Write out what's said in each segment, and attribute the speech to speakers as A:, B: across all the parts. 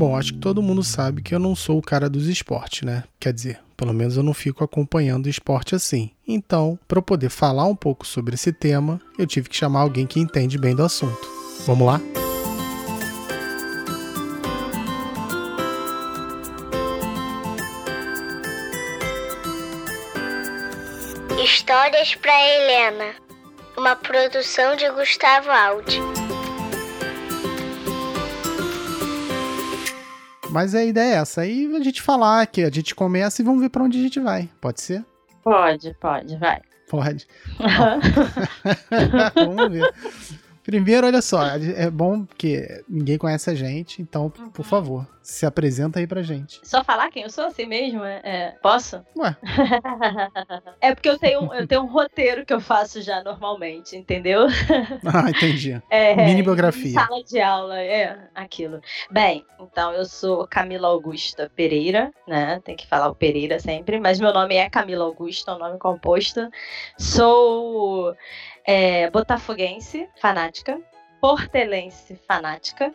A: Bom, acho que todo mundo sabe que eu não sou o cara dos esportes, né? Quer dizer, pelo menos eu não fico acompanhando esporte assim. Então, para eu poder falar um pouco sobre esse tema, eu tive que chamar alguém que entende bem do assunto. Vamos lá?
B: Histórias para Helena, uma produção de Gustavo Aldi.
A: Mas a ideia é essa. Aí a gente falar que a gente começa e vamos ver para onde a gente vai. Pode ser?
C: Pode, pode, vai.
A: Pode. vamos ver. Primeiro, olha só, é bom que ninguém conhece a gente, então, uhum. por favor, se apresenta aí pra gente.
C: Só falar quem eu sou assim mesmo? É, é posso?
A: Ué.
C: é porque eu tenho, eu tenho um roteiro que eu faço já normalmente, entendeu?
A: ah, entendi. É, Mini biografia.
C: Sala de aula, é aquilo. Bem, então eu sou Camila Augusta Pereira, né? Tem que falar o Pereira sempre, mas meu nome é Camila Augusta, é um nome composto. Sou é, botafoguense, fanática, portelense, fanática.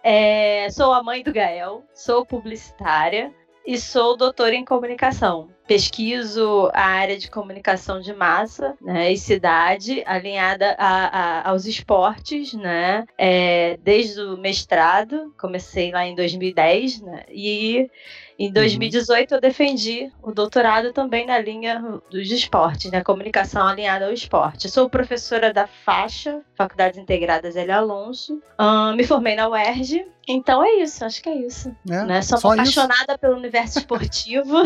C: É, sou a mãe do Gael, sou publicitária e sou doutora em comunicação. Pesquiso a área de comunicação de massa né, e cidade alinhada a, a, aos esportes, né, é, desde o mestrado, comecei lá em 2010, né, e em 2018 uhum. eu defendi o doutorado também na linha dos esportes, na né? comunicação alinhada ao esporte. Sou professora da faixa, Faculdades Integradas L. Alonso. Me formei na UERJ. Então é isso, acho que é isso. É, né? Sou só apaixonada isso. pelo universo esportivo.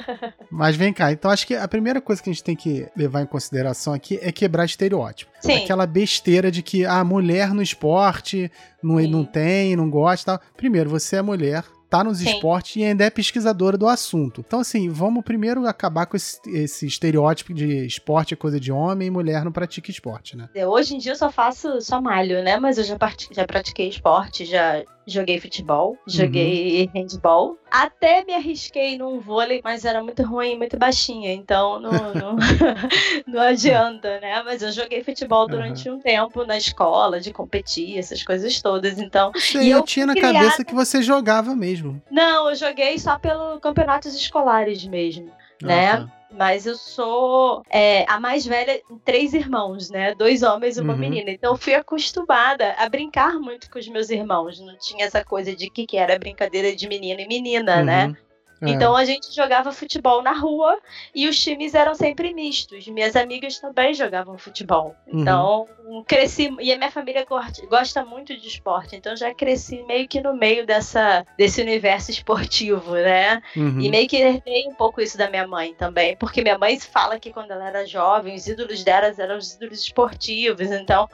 A: Mas vem cá, então acho que a primeira coisa que a gente tem que levar em consideração aqui é quebrar estereótipo. Sim. Aquela besteira de que a ah, mulher no esporte não, não tem, não gosta. Primeiro, você é mulher, tá nos Sim. esportes e ainda é pesquisadora do assunto. Então, assim, vamos primeiro acabar com esse, esse, estereótipo de esporte é coisa de homem e mulher não pratica esporte, né?
C: Hoje em dia eu só faço, só malho, né? Mas eu já, já pratiquei esporte, já joguei futebol, joguei uhum. handball. Até me arrisquei num vôlei, mas era muito ruim, muito baixinha, então não, não, não adianta, né? Mas eu joguei futebol durante uhum. um tempo na escola, de competir, essas coisas todas, então...
A: Sei, eu, eu tinha na criada... cabeça que você jogava mesmo.
C: Não, eu joguei só pelos campeonatos escolares mesmo, ah, né? Mas eu sou é, a mais velha em três irmãos, né? Dois homens e uma uhum. menina. Então eu fui acostumada a brincar muito com os meus irmãos. Não tinha essa coisa de que, que era brincadeira de menino e menina, né? uhum. né? É. Então a gente jogava futebol na rua e os times eram sempre mistos. Minhas amigas também jogavam futebol. Uhum. Então uhum. cresci e a minha família gosta muito de esporte. Então já cresci meio que no meio dessa desse universo esportivo, né? Uhum. E meio que herdei um pouco isso da minha mãe também, porque minha mãe fala que quando ela era jovem os ídolos delas eram os ídolos esportivos. Então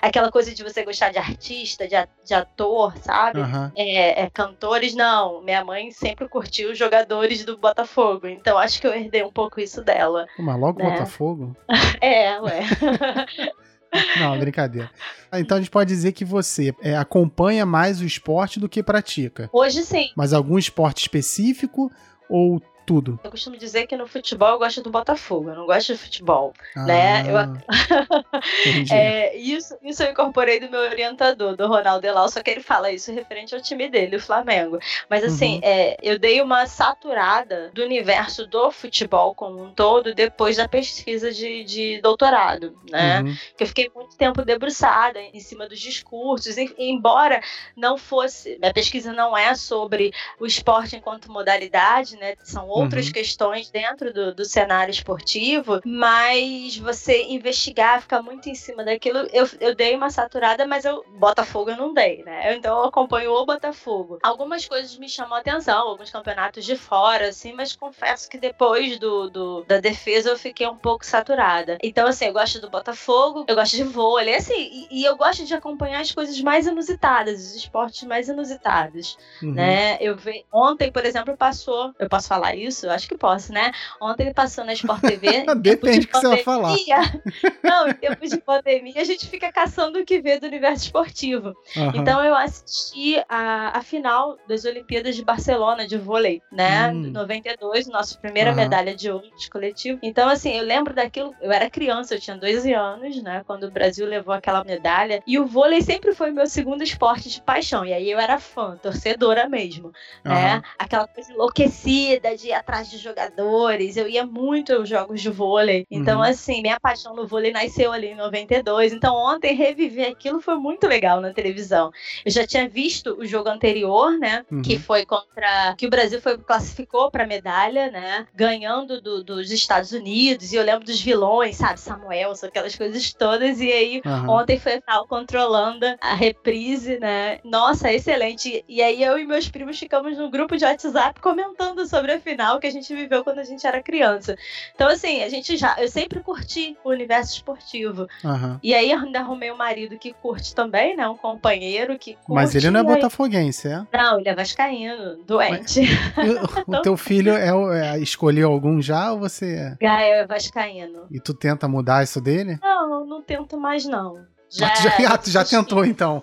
C: aquela coisa de você gostar de artista, de, de ator, sabe? Uhum. É, é, cantores, não. Minha mãe sempre curtiu os jogadores do Botafogo, então acho que eu herdei um pouco isso dela.
A: Mas logo né? Botafogo?
C: é, ué.
A: Não, brincadeira. Então a gente pode dizer que você é, acompanha mais o esporte do que pratica.
C: Hoje sim.
A: Mas algum esporte específico ou tudo.
C: Eu costumo dizer que no futebol eu gosto do Botafogo, eu não gosto de futebol, ah, né? Eu... é, isso, isso eu incorporei do meu orientador, do Ronaldo Elau, só que ele fala isso referente ao time dele, o Flamengo. Mas assim, uhum. é, eu dei uma saturada do universo do futebol como um todo depois da pesquisa de, de doutorado, né? Uhum. Que eu fiquei muito tempo debruçada em cima dos discursos, e, embora não fosse, minha pesquisa não é sobre o esporte enquanto modalidade, né? São outras uhum. questões dentro do, do, cenário esportivo, mas você investigar, ficar muito em cima daquilo. Eu, eu dei uma saturada, mas eu Botafogo eu não dei, né? Então eu acompanho o Botafogo. Algumas coisas me chamam a atenção, alguns campeonatos de fora, assim, mas confesso que depois do, do da defesa eu fiquei um pouco saturada. Então, assim, eu gosto do Botafogo, eu gosto de vôlei, assim, e, e eu gosto de acompanhar as coisas mais inusitadas, os esportes mais inusitados, uhum. né? Eu ontem, por exemplo, passou, eu posso falar isso? Isso? Acho que posso, né? Ontem ele passou na Sport TV.
A: Depende do que você vai falar.
C: Não, em tempos de pandemia, a gente fica caçando o que vê do universo esportivo. Uhum. Então eu assisti a, a final das Olimpíadas de Barcelona de vôlei, né? Hum. 92, nossa primeira uhum. medalha de ouro de coletivo. Então, assim, eu lembro daquilo. Eu era criança, eu tinha 12 anos, né? Quando o Brasil levou aquela medalha. E o vôlei sempre foi meu segundo esporte de paixão. E aí eu era fã, torcedora mesmo, uhum. né? Aquela coisa enlouquecida de ir atrás de jogadores. Eu ia muito aos jogos de vôlei. Então, uhum. assim, minha paixão no vôlei nasceu ali em 92. Então, ontem reviver aquilo foi muito legal na televisão. Eu já tinha visto o jogo anterior, né? Uhum. Que foi contra. que o Brasil foi classificou para medalha, né? Ganhando do, dos Estados Unidos. E eu lembro dos vilões, sabe? Samuel, aquelas coisas todas. E aí, uhum. ontem foi a final controlando a reprise, né? Nossa, excelente. E aí eu e meus primos ficamos num grupo de WhatsApp comentando sobre a final que a gente viveu quando a gente era criança. Então, assim, a gente já. Eu sempre curti o universo esportivo. Uhum. E aí ainda arrumei um marido que curte também, né? Um companheiro que curte.
A: Mas ele não é botafoguense, é?
C: Não, ele é vascaíno, doente.
A: Mas, o teu filho é, é, escolheu algum já ou você.
C: Gael é vascaíno.
A: E tu tenta mudar isso dele?
C: Não, não tento mais não.
A: Já, já, já tentou, então.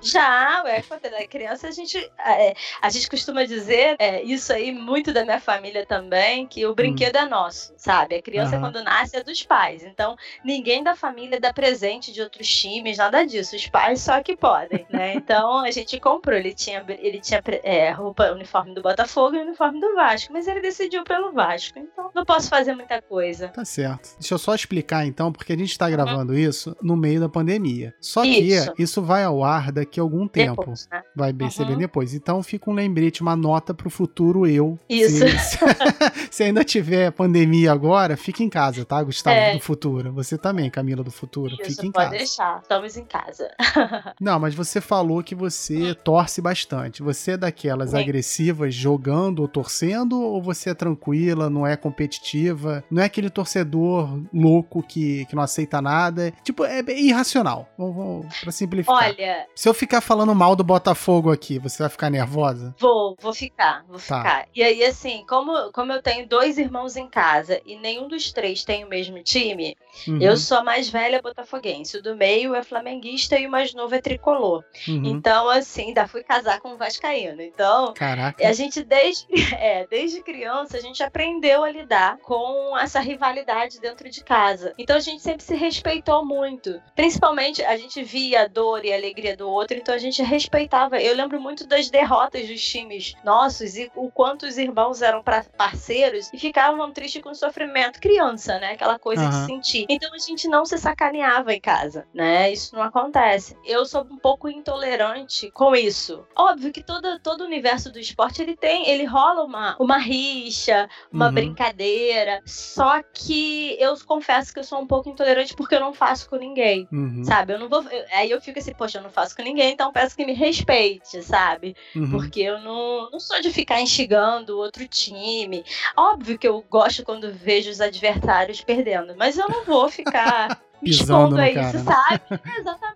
C: Já, é, quando era criança, a gente, é, a gente costuma dizer, é, isso aí, muito da minha família também, que o brinquedo hum. é nosso, sabe? A criança, uhum. quando nasce, é dos pais. Então, ninguém da família dá presente de outros times, nada disso. Os pais só que podem, né? Então, a gente comprou. Ele tinha, ele tinha é, roupa, uniforme do Botafogo e uniforme do Vasco, mas ele decidiu pelo Vasco. Então, não posso fazer muita coisa.
A: Tá certo. Deixa eu só explicar, então, porque a gente tá gravando uhum. isso no meio da pandemia pandemia. Só isso. que isso vai ao ar daqui a algum tempo. Depois, né? Vai perceber uhum. depois. Então fica um lembrete, uma nota pro futuro eu.
C: Isso.
A: Se, se ainda tiver pandemia agora, fique em casa, tá, Gustavo é. do futuro? Você também, Camila do futuro. Isso, fique em
C: pode
A: casa.
C: deixar. Estamos em casa.
A: Não, mas você falou que você torce bastante. Você é daquelas Sim. agressivas jogando ou torcendo ou você é tranquila, não é competitiva? Não é aquele torcedor louco que, que não aceita nada? Tipo, é irracional racional. Vamos, vamos pra simplificar.
C: Olha.
A: Se eu ficar falando mal do Botafogo aqui, você vai ficar nervosa?
C: Vou, vou ficar, vou tá. ficar. E aí, assim, como, como eu tenho dois irmãos em casa e nenhum dos três tem o mesmo time, uhum. eu sou a mais velha botafoguense. O do meio é flamenguista e o mais novo é tricolor. Uhum. Então, assim, ainda fui casar com um vascaíno. Então,
A: Caraca.
C: a gente desde, é, desde criança, a gente aprendeu a lidar com essa rivalidade dentro de casa. Então, a gente sempre se respeitou muito. Principalmente principalmente a gente via a dor e a alegria do outro, então a gente respeitava. Eu lembro muito das derrotas dos times nossos e o quanto os irmãos eram parceiros e ficavam tristes com o sofrimento. Criança, né? Aquela coisa uhum. de sentir. Então a gente não se sacaneava em casa, né? Isso não acontece. Eu sou um pouco intolerante com isso. Óbvio que todo, todo o universo do esporte ele tem, ele rola uma, uma rixa, uma uhum. brincadeira. Só que eu confesso que eu sou um pouco intolerante porque eu não faço com ninguém. Uhum. Uhum. Sabe? Eu não vou. Eu, aí eu fico assim, poxa, eu não faço com ninguém, então peço que me respeite, sabe? Uhum. Porque eu não, não sou de ficar instigando outro time. Óbvio que eu gosto quando vejo os adversários perdendo, mas eu não vou ficar
A: pisando no cara, isso,
C: né? sabe? Exatamente,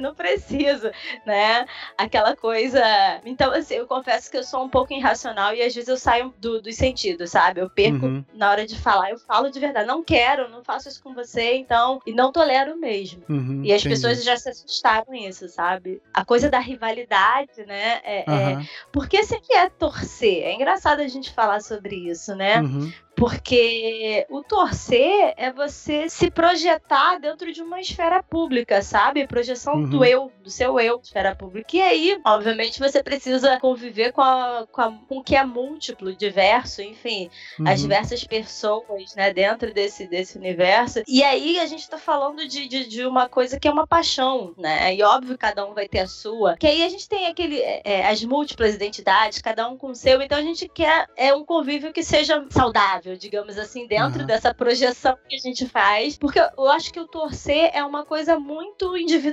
C: não preciso, né? Aquela coisa. Então, assim, eu confesso que eu sou um pouco irracional e às vezes eu saio do, dos sentidos, sabe? Eu perco uhum. na hora de falar, eu falo de verdade, não quero, não faço isso com você, então, e não tolero mesmo. Uhum, e as entendi. pessoas já se assustaram isso, sabe? A coisa da rivalidade, né? É, uhum. é... Porque você quer torcer. É engraçado a gente falar sobre isso, né? Uhum. Porque o torcer é você se projetar dentro de uma esfera pública, sabe? Projeção uhum. do eu, do seu eu, esfera pública. E aí, obviamente, você precisa conviver com, a, com, a, com o que é múltiplo, diverso, enfim, uhum. as diversas pessoas, né, dentro desse, desse universo. E aí a gente tá falando de, de, de uma coisa que é uma paixão, né? E óbvio, cada um vai ter a sua. Que aí a gente tem aquele, é, é as múltiplas identidades, cada um com o seu. Então a gente quer é um convívio que seja saudável saudável, digamos assim, dentro uhum. dessa projeção que a gente faz. Porque eu acho que o torcer é uma coisa muito individual.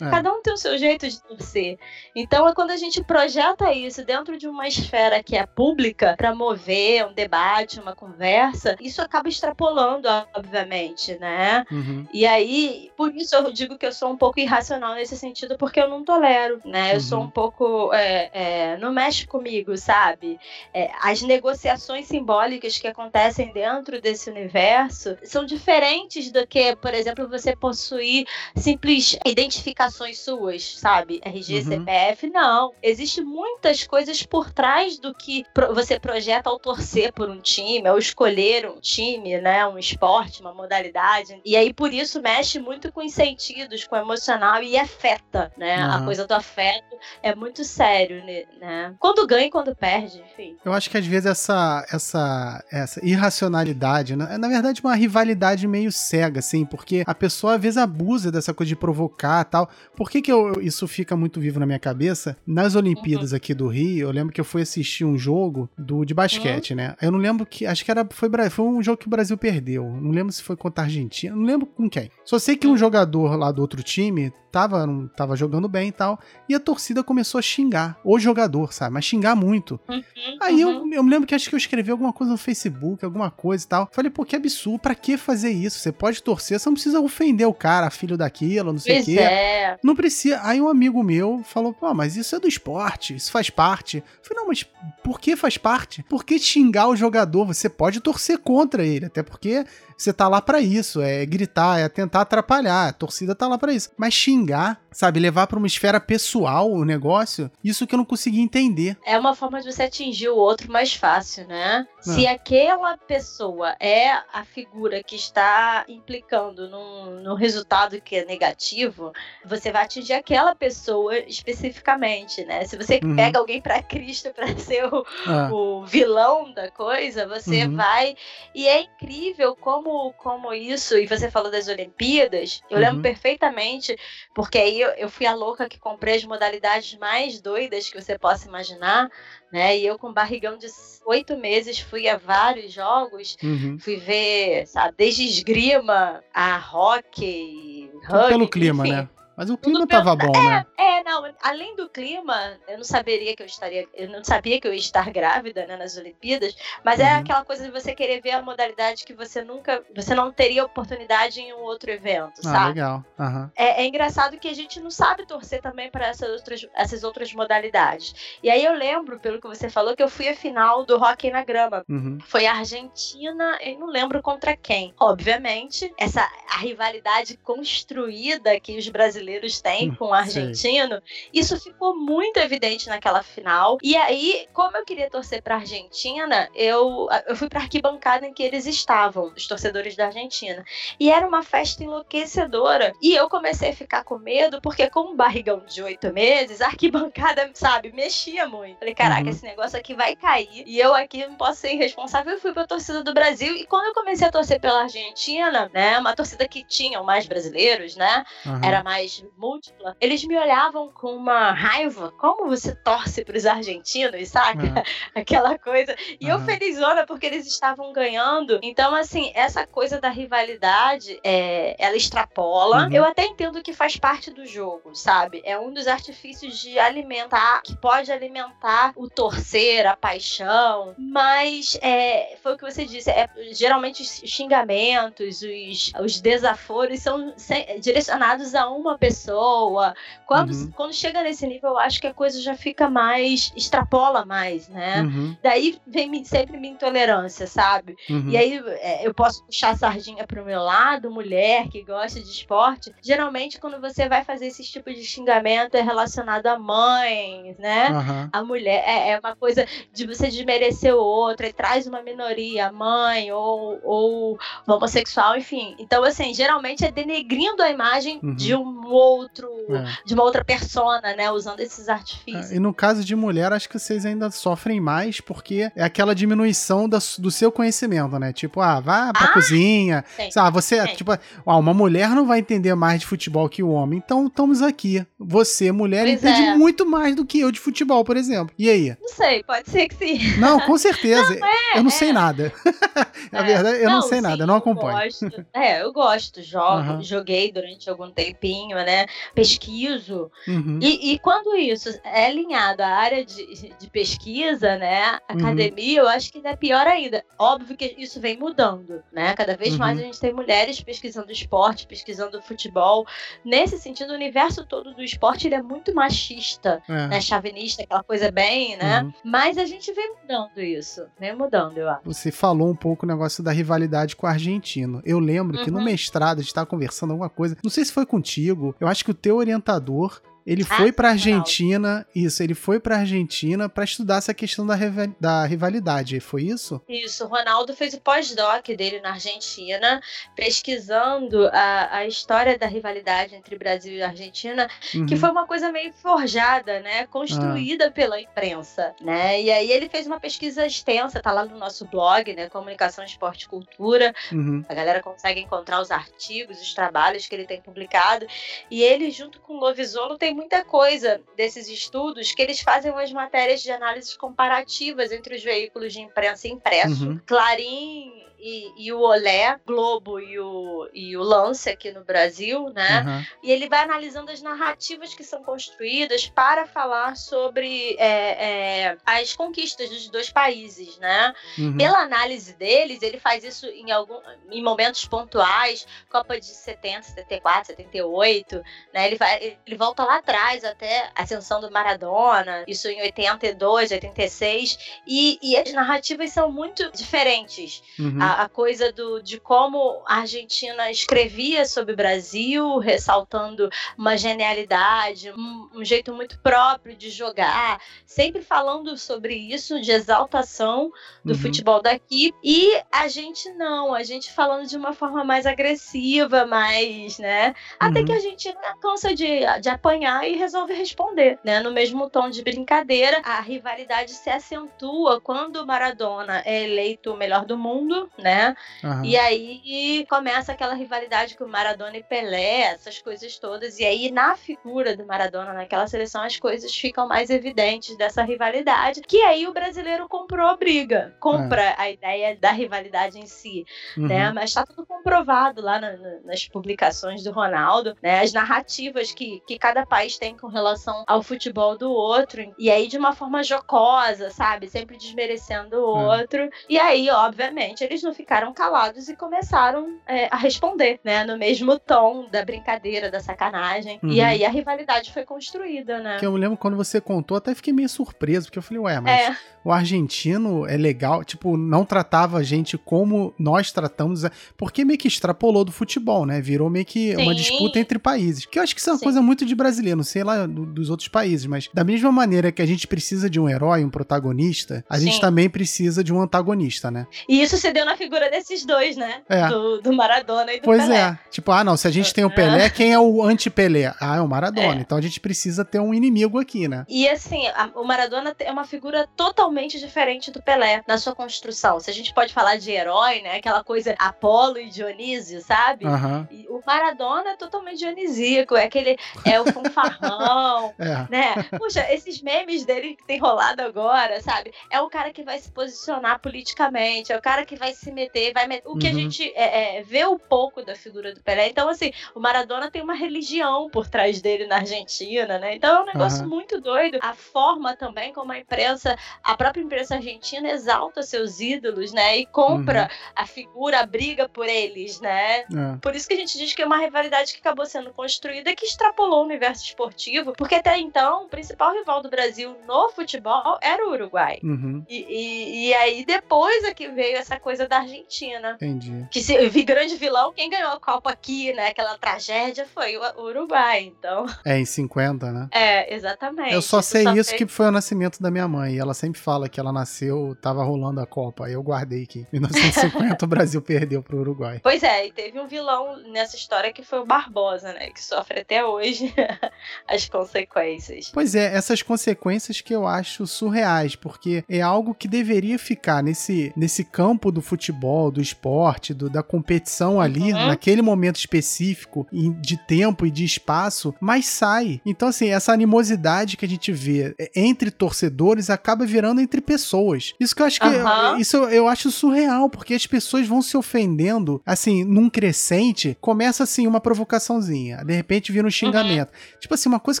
C: É. Cada um tem o seu jeito de torcer. Então é quando a gente projeta isso dentro de uma esfera que é pública para mover um debate, uma conversa, isso acaba extrapolando, obviamente, né? Uhum. E aí, por isso eu digo que eu sou um pouco irracional nesse sentido, porque eu não tolero, né? Eu uhum. sou um pouco. É, é, não mexe comigo, sabe? É, as negociações simbólicas que acontecem dentro desse universo são diferentes do que, por exemplo, você possuir simples identificações suas, sabe? RG, uhum. CPF, não. Existem muitas coisas por trás do que você projeta ao torcer por um time, ao escolher um time, né? Um esporte, uma modalidade. E aí, por isso, mexe muito com os sentidos, com o emocional e afeta, né? Uhum. A coisa do afeto é muito sério, né? Quando ganha e quando perde, enfim.
A: Eu acho que às vezes essa, essa, essa irracionalidade, né? é na verdade uma rivalidade meio cega, assim, porque a pessoa às vezes abusa dessa coisa de provocar tal. Por que, que eu, isso fica muito vivo na minha cabeça? Nas Olimpíadas uhum. aqui do Rio, eu lembro que eu fui assistir um jogo do, de basquete, uhum. né? Eu não lembro que. Acho que era, foi, foi um jogo que o Brasil perdeu. Não lembro se foi contra a Argentina. Não lembro com quem. Só sei que um jogador lá do outro time tava, não, tava jogando bem e tal. E a torcida começou a xingar. O jogador, sabe? Mas xingar muito. Uhum, Aí uhum. Eu, eu me lembro que acho que eu escrevi alguma coisa no Facebook, alguma coisa e tal. Falei, pô, que absurdo. Pra que fazer isso? Você pode torcer, você não precisa ofender o cara, filho daquilo, não sei o quê. É. Não precisa. Aí um amigo meu falou, pô, mas isso é do esporte, isso faz parte. Eu falei, não, mas por que faz parte? Por que xingar o jogador? Você pode torcer contra ele, até porque você tá lá para isso, é gritar, é tentar atrapalhar, a torcida tá lá para isso. Mas xingar, sabe, levar para uma esfera pessoal o negócio, isso que eu não consegui entender.
C: É uma forma de você atingir o outro mais fácil, né? Ah. Se aquela pessoa é a figura que está implicando num, num resultado que é negativo, você vai atingir aquela pessoa especificamente, né? Se você uhum. pega alguém para Cristo para ser o, ah. o, vilão da coisa, você uhum. vai. E é incrível como como, como isso, e você falou das Olimpíadas, eu uhum. lembro perfeitamente, porque aí eu, eu fui a louca que comprei as modalidades mais doidas que você possa imaginar, né? E eu com barrigão de oito meses fui a vários jogos, uhum. fui ver, sabe, desde esgrima a hockey,
A: rugby, pelo clima, enfim. né? Mas o clima tava bom,
C: é,
A: né?
C: É, não, além do clima, eu não saberia que eu estaria, eu não sabia que eu ia estar grávida, né, nas Olimpíadas, mas é uhum. é aquela coisa de você querer ver a modalidade que você nunca, você não teria oportunidade em um outro evento, ah, sabe?
A: legal. Uhum.
C: É, é, engraçado que a gente não sabe torcer também para essas outras, essas outras modalidades. E aí eu lembro, pelo que você falou, que eu fui a final do hockey na grama. Uhum. Foi a Argentina, eu não lembro contra quem. Obviamente, essa a rivalidade construída que os brasileiros brasileiros têm hum, com o argentino, isso ficou muito evidente naquela final. E aí, como eu queria torcer para Argentina, eu, eu fui para arquibancada em que eles estavam, os torcedores da Argentina. E era uma festa enlouquecedora. E eu comecei a ficar com medo, porque com um barrigão de oito meses, a arquibancada, sabe, mexia muito. Falei, caraca, uhum. esse negócio aqui vai cair. E eu aqui não posso ser irresponsável. Eu fui pra torcida do Brasil. E quando eu comecei a torcer pela Argentina, né, uma torcida que tinha mais brasileiros, né, uhum. era mais múltipla, eles me olhavam com uma raiva. Como você torce para os argentinos, saca? Uhum. Aquela coisa. E uhum. eu felizona porque eles estavam ganhando. Então, assim, essa coisa da rivalidade, é, ela extrapola. Uhum. Eu até entendo que faz parte do jogo, sabe? É um dos artifícios de alimentar, que pode alimentar o torcer, a paixão. Mas é, foi o que você disse. É, geralmente os xingamentos, os, os desaforos são direcionados a uma pessoa. Quando, uhum. quando chega nesse nível, eu acho que a coisa já fica mais. extrapola mais, né? Uhum. Daí vem sempre minha intolerância, sabe? Uhum. E aí é, eu posso puxar a sardinha pro meu lado, mulher que gosta de esporte. Geralmente, quando você vai fazer esse tipo de xingamento, é relacionado a mães, né? A mulher. É, é, uma coisa de você desmerecer o outro, e traz uma minoria, a mãe ou, ou homossexual, enfim. Então, assim, geralmente é denegrindo a imagem uhum. de um outro, é. de uma outra persona né? Usando esses artifícios.
A: É, e no caso de mulher, acho que vocês ainda sofrem mais, porque é aquela diminuição da, do seu conhecimento, né? Tipo, ah, vá pra ah, cozinha. Ah, você, tipo, ah, uma mulher não vai entender mais de futebol que o homem. Então, estamos aqui. Você, mulher, pois entende é. muito mais do que eu de futebol, por exemplo. E aí?
C: Não sei, pode ser que sim.
A: Não, com certeza. Não, é, eu não é. sei nada. Na é. verdade, eu não, não sei sim, nada, eu não acompanho.
C: Eu gosto. É, eu gosto, jogo, uhum. joguei durante algum tempinho, né? Pesquiso. Uhum. E, e, quando isso é alinhado à área de, de pesquisa, né? Uhum. Academia, uhum. eu acho que é pior ainda. Óbvio que isso vem mudando, né? Cada vez mais uhum. a gente tem mulheres pesquisando esporte, pesquisando futebol. Nesse sentido, o universo todo do esporte ele é muito machista, é. né? Chavinista, aquela coisa bem, né? Uhum. Mas a gente vem mudando isso, vem mudando, eu acho.
A: Você falou um pouco o negócio da rivalidade com o argentino. Eu lembro que no uhum. mestrado a gente estava conversando alguma coisa, não sei se foi contigo, eu acho que o teu orientador ele ah, foi para Argentina, isso, ele foi para Argentina para estudar essa questão da, da rivalidade, foi isso?
C: Isso, o Ronaldo fez o pós-doc dele na Argentina, pesquisando a, a história da rivalidade entre Brasil e Argentina, uhum. que foi uma coisa meio forjada, né, construída ah. pela imprensa, né? E aí ele fez uma pesquisa extensa, tá lá no nosso blog, né, Comunicação, Esporte e Cultura. Uhum. A galera consegue encontrar os artigos, os trabalhos que ele tem publicado, e ele junto com o Lovisolo tem muita coisa desses estudos que eles fazem umas matérias de análise comparativas entre os veículos de imprensa impresso. Uhum. Clarim e, e, o Olé, Globo e o, e o Lance aqui no Brasil, né? Uhum. E ele vai analisando as narrativas que são construídas para falar sobre é, é, as conquistas dos dois países, né? Uhum. Pela análise deles, ele faz isso em, algum, em momentos pontuais, Copa de 70, 74, 78, né? Ele, vai, ele volta lá atrás até a ascensão do Maradona, isso em 82, 86, e, e as narrativas são muito diferentes. Uhum a, coisa do, de como a Argentina escrevia sobre o Brasil, ressaltando uma genialidade, um, um jeito muito próprio de jogar, sempre falando sobre isso, de exaltação do uhum. futebol daqui. E a gente não, a gente falando de uma forma mais agressiva, mais, né? Até uhum. que a gente cansa de, de apanhar e resolve responder, né? No mesmo tom de brincadeira, a rivalidade se acentua quando o Maradona é eleito o melhor do mundo, né? Uhum. E aí começa aquela rivalidade com Maradona e Pelé, essas coisas todas. E aí, na figura do Maradona naquela seleção, as coisas ficam mais evidentes dessa rivalidade. Que aí o brasileiro comprou a briga, compra é. a ideia da rivalidade em si, uhum. né? Mas tá tudo comprovado lá na, na, nas publicações do Ronaldo, né? As narrativas que, que cada país tem com relação ao futebol do outro. E aí, de uma forma jocosa, sabe? Sempre desmerecendo o é. outro. E aí, obviamente, eles não ficaram calados e começaram é, a responder, né? No mesmo tom da brincadeira, da sacanagem. Uhum. E aí a rivalidade foi construída, né?
A: Que eu lembro quando você contou, até fiquei meio surpreso, porque eu falei, ué, mas é. o argentino é legal, tipo, não tratava a gente como nós tratamos, porque meio que extrapolou do futebol, né? Virou meio que Sim. uma disputa entre países. Que eu acho que isso é uma Sim. coisa muito de brasileiro, não sei lá do, dos outros países, mas da mesma maneira que a gente precisa de um herói, um protagonista, a Sim. gente também precisa de um antagonista, né?
C: E isso se deu na figura desses dois, né? É. Do, do Maradona e do
A: pois
C: Pelé.
A: é. Tipo, ah, não, se a gente tem o Pelé, quem é o anti-Pelé? Ah, é o Maradona. É. Então a gente precisa ter um inimigo aqui, né?
C: E assim, a, o Maradona é uma figura totalmente diferente do Pelé na sua construção. Se a gente pode falar de herói, né? Aquela coisa Apolo e Dionísio, sabe? Uhum. E o Maradona é totalmente dionisíaco, é aquele é o fanfarrão, é. né? Puxa, esses memes dele que tem rolado agora, sabe? É o cara que vai se posicionar politicamente, é o cara que vai se meter vai o que uhum. a gente é, é, vê um pouco da figura do Pelé. Então, assim, o Maradona tem uma religião por trás dele na Argentina, né? Então é um negócio uhum. muito doido. A forma também como a imprensa, a própria imprensa argentina exalta seus ídolos, né? E compra uhum. a figura, a briga por eles, né? É. Por isso que a gente diz que é uma rivalidade que acabou sendo construída que extrapolou o universo esportivo, porque até então o principal rival do Brasil no futebol era o Uruguai. Uhum. E, e, e, aí depois é que veio essa coisa da Argentina.
A: Entendi.
C: Que se vi grande vilão, quem ganhou a Copa aqui, né? Aquela tragédia foi o, Uruguai, então.
A: É, em 50, né?
C: É, exatamente.
A: Eu só sei só isso sei... que foi o nascimento da minha mãe. E ela sempre fala que ela nasceu, tava rolando a Copa. Aí eu guardei que em 1950 o Brasil perdeu pro Uruguai.
C: Pois é, e teve um vilão nessa história que foi o Barbosa, né? Que sofre até hoje as consequências.
A: Pois é, essas consequências que eu acho surreais, porque é algo que deveria ficar nesse, nesse campo do futebol, do esporte, do, da competição ali, uhum. naquele momento específico de tempo e de espaço, mas sai. Então, assim, essa animosidade que a gente vê é, entre torcedores acaba virando entre pessoas. Isso que eu acho que. Uhum. Isso eu acho surreal, porque as pessoas vão se ofendendo, assim, num crescente, começa assim uma provocaçãozinha, de repente vira um xingamento. Uhum. Tipo assim, uma coisa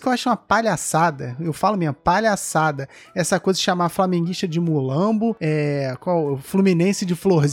A: que eu acho uma palhaçada, eu falo minha palhaçada, essa coisa de chamar flamenguista de mulambo, é, qual, fluminense de florzinha,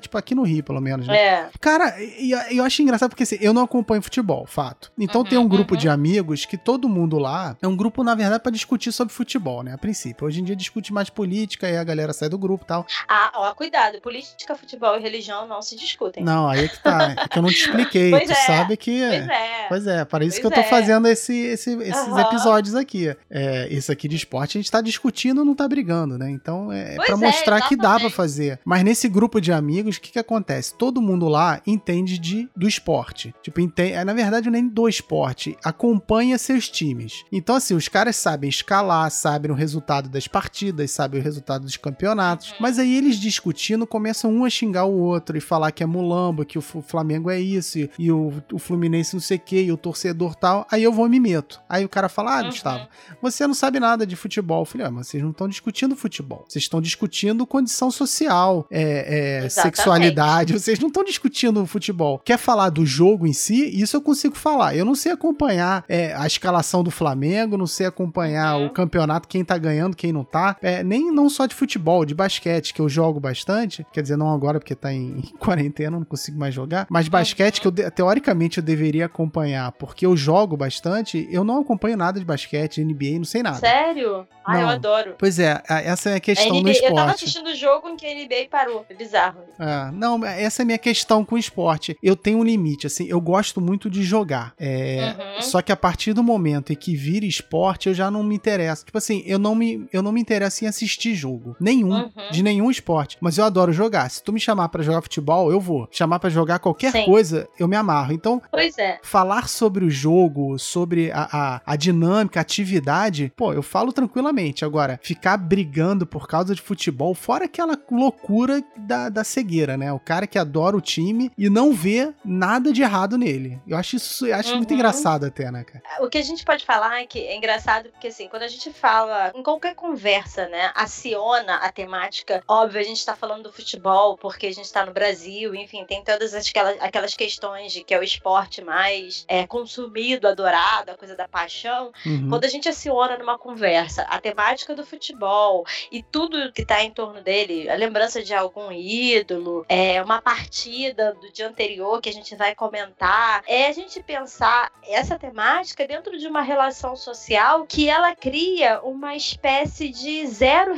A: tipo aqui no Rio, pelo menos, né? É. Cara, eu, eu acho engraçado porque assim, eu não acompanho futebol, fato. Então uhum, tem um grupo uhum. de amigos que todo mundo lá é um grupo, na verdade, para discutir sobre futebol, né? A princípio. Hoje em dia discute mais política e a galera sai do grupo e tal.
C: Ah, ó, cuidado. Política, futebol e religião não se discutem.
A: Não, aí é que tá. É que eu não te expliquei. pois tu é. sabe que. Pois é. Pois é, para isso pois que eu tô é. fazendo esse, esse, esses uhum. episódios aqui. É, esse aqui de esporte a gente tá discutindo, não tá brigando, né? Então é, é para mostrar que dá para fazer. Mas nesse grupo de amigos, o que que acontece? Todo mundo lá entende de, do esporte. Tipo, entende, é, na verdade, nem do esporte. Acompanha seus times. Então, assim, os caras sabem escalar, sabem o resultado das partidas, sabem o resultado dos campeonatos. Mas aí eles discutindo começam um a xingar o outro e falar que é mulambo, que o Flamengo é isso, e, e o, o, Fluminense não sei o que, e o torcedor tal. Aí eu vou me meto. Aí o cara fala: Ah, uhum. Gustavo, você não sabe nada de futebol. Eu falei: Ah, mas vocês não estão discutindo futebol. Vocês estão discutindo condição social, é, é, sexualidade. Vocês não estão discutindo futebol. Quer falar do jogo em si? Isso eu consigo falar. Eu não sei acompanhar é, a escalação do Flamengo, não sei acompanhar uhum. o campeonato, quem tá ganhando, quem não tá. É, nem não só de futebol, de basquete, que eu jogo bastante. Quer dizer, não agora porque tá em, em quarentena, não consigo mais jogar. Mas basquete, que eu teoricamente eu deveria acompanhar, porque eu jogo bastante, eu não acompanho nada de basquete, NBA, não sei nada.
C: Sério? Ah, eu adoro.
A: Pois é, essa é a questão a NBA, no esporte. Eu tava
C: assistindo o jogo em que a NBA parou. É bizarro.
A: É, não, essa é a minha questão com o esporte. Eu tenho um limite, assim, eu gosto muito de jogar. É, uhum. Só que a partir do momento em que vira esporte, eu já não me interesso. Tipo assim, eu não me, eu não me interesso em assistir jogo. Nenhum. Uhum. De nenhum esporte. Mas eu adoro jogar. Se tu me chamar para jogar futebol, eu vou. Chamar para jogar qualquer Sim. coisa, eu me amarro. Então,
C: pois é.
A: falar sobre o jogo, sobre a, a, a dinâmica, a atividade, pô, eu falo tranquilamente. Agora, ficar brigando por causa de futebol, fora aquela loucura da, da cegueira, né? O cara que adora o time e não vê nada de errado nele. Eu acho isso eu acho uhum. muito engraçado até, né, cara?
C: O que a gente pode falar é que é engraçado porque, assim, quando a gente fala em qualquer conversa, né, aciona a temática, óbvio, a gente tá falando do futebol porque a gente tá no Brasil, enfim, tem todas aquelas, aquelas questões de que é o esporte mais é, consumido, adorado, a coisa da paixão. Uhum. Quando a gente aciona numa conversa a temática do futebol e tudo que tá em torno dele, a lembrança de algum ídolo, é uma partida do dia anterior que a gente vai comentar, é a gente pensar essa temática dentro de uma relação social que ela cria uma espécie de zero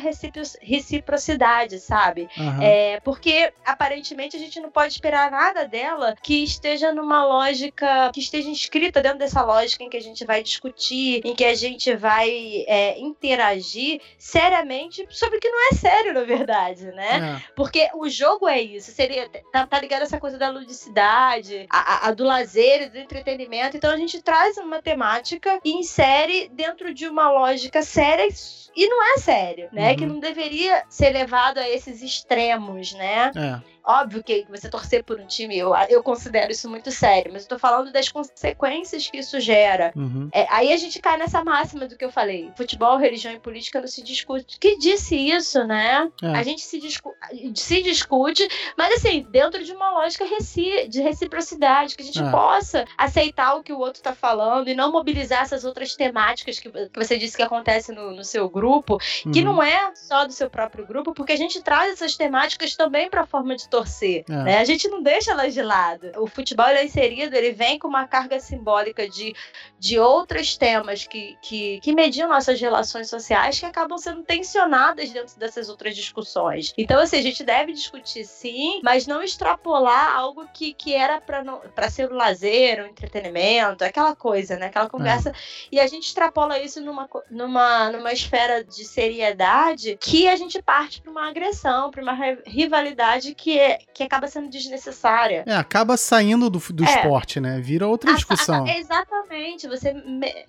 C: reciprocidade, sabe? Uhum. É, porque aparentemente a gente não pode esperar nada dela que esteja numa lógica, que esteja inscrita dentro dessa lógica em que a gente vai discutir, em que a gente vai é, interagir seriamente sobre o que não é sério, na verdade, né? É. Porque o jogo é isso, seria tá, tá ligado essa coisa da ludicidade, a, a, a do lazer, do entretenimento. Então a gente traz uma temática e insere dentro de uma lógica séria e não é sério, né? Uhum. Que não deveria ser levado a esses extremos, né? É. Óbvio que você torcer por um time, eu, eu considero isso muito sério, mas eu tô falando das consequências que isso gera. Uhum. É, aí a gente cai nessa máxima do que eu falei: futebol, religião e política não se discute. Que disse isso, né? É. A gente se, discu se discute, mas assim, dentro de uma lógica reci de reciprocidade, que a gente é. possa aceitar o que o outro tá falando e não mobilizar essas outras temáticas que, que você disse que acontece no, no seu grupo, uhum. que não é só do seu próprio grupo, porque a gente traz essas temáticas também para a forma de torcer, é. né? A gente não deixa elas de lado. O futebol é inserido, ele vem com uma carga simbólica de, de outros temas que, que, que mediam nossas relações sociais que acabam sendo tensionadas dentro dessas outras discussões. Então, assim, a gente deve discutir sim, mas não extrapolar algo que, que era para ser o lazer, o entretenimento, aquela coisa, né? Aquela conversa. É. E a gente extrapola isso numa, numa, numa esfera de seriedade que a gente parte para uma agressão, para uma rivalidade que, é, que acaba sendo desnecessária.
A: É, acaba saindo do, do é. esporte, né? Vira outra discussão.
C: A, a, exatamente, você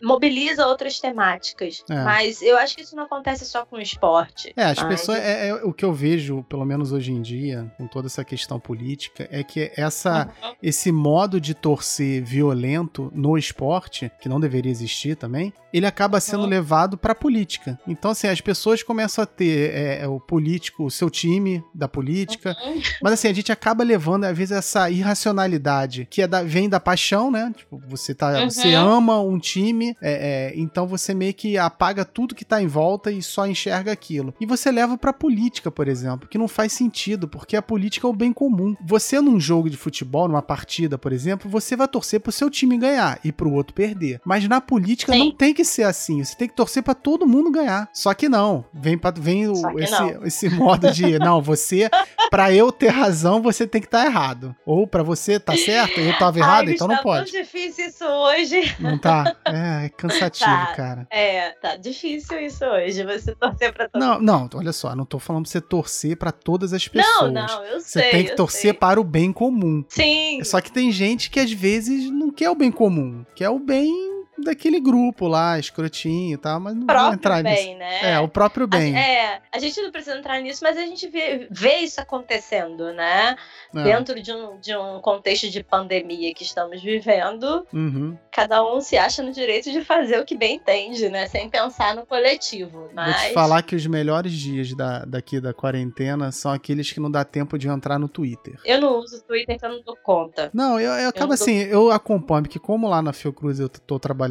C: mobiliza outras temáticas. É. Mas eu acho que isso não acontece só com o esporte.
A: É, as mas... pessoas. É, é, o que eu vejo, pelo menos hoje em dia, com toda essa questão política, é que essa, uhum. esse modo de torcer violento no esporte, que não deveria existir também, ele acaba sendo uhum. levado pra política. Então, assim, as pessoas começam a ter é, é, o político, o seu time da política. Uhum. Mas assim, a gente acaba levando, às vezes, essa irracionalidade que é da, vem da paixão, né? Tipo, você, tá, uhum. você ama um time, é, é, então você meio que apaga tudo que tá em volta e só enxerga aquilo. E você leva pra política, por exemplo, que não faz sentido, porque a política é o bem comum. Você, num jogo de futebol, numa partida, por exemplo, você vai torcer pro seu time ganhar e pro outro perder. Mas na política Sim. não tem que ser assim. Você tem que torcer para todo mundo ganhar. Só que não. Vem, pra, vem o, esse, esse modo de, não, você, para eu ter razão, você tem que estar tá errado. Ou para você tá certo, eu tava errado, Ai, então não pode.
C: Tá difícil isso hoje.
A: Não tá? É, é cansativo, tá, cara.
C: É, tá difícil isso hoje, você torcer pra todo
A: Não, não, olha só, não tô falando pra você torcer para todas as pessoas. Não, não, eu sei. Você tem que torcer sei. para o bem comum.
C: Sim.
A: Só que tem gente que às vezes não quer o bem comum, quer o bem daquele grupo lá, escrotinho e tal, mas não
C: vou
A: entrar
C: bem,
A: nisso.
C: Né?
A: É, o próprio bem.
C: A, é, a gente não precisa entrar nisso, mas a gente vê, vê isso acontecendo, né? É. Dentro de um, de um contexto de pandemia que estamos vivendo,
A: uhum.
C: cada um se acha no direito de fazer o que bem entende, né? Sem pensar no coletivo. Mas...
A: Vou te falar que os melhores dias da, daqui da quarentena são aqueles que não dá tempo de entrar no Twitter.
C: Eu não uso Twitter, então não dou conta.
A: Não, eu, eu acabo assim, eu acompanho, porque como lá na Fiocruz eu tô trabalhando,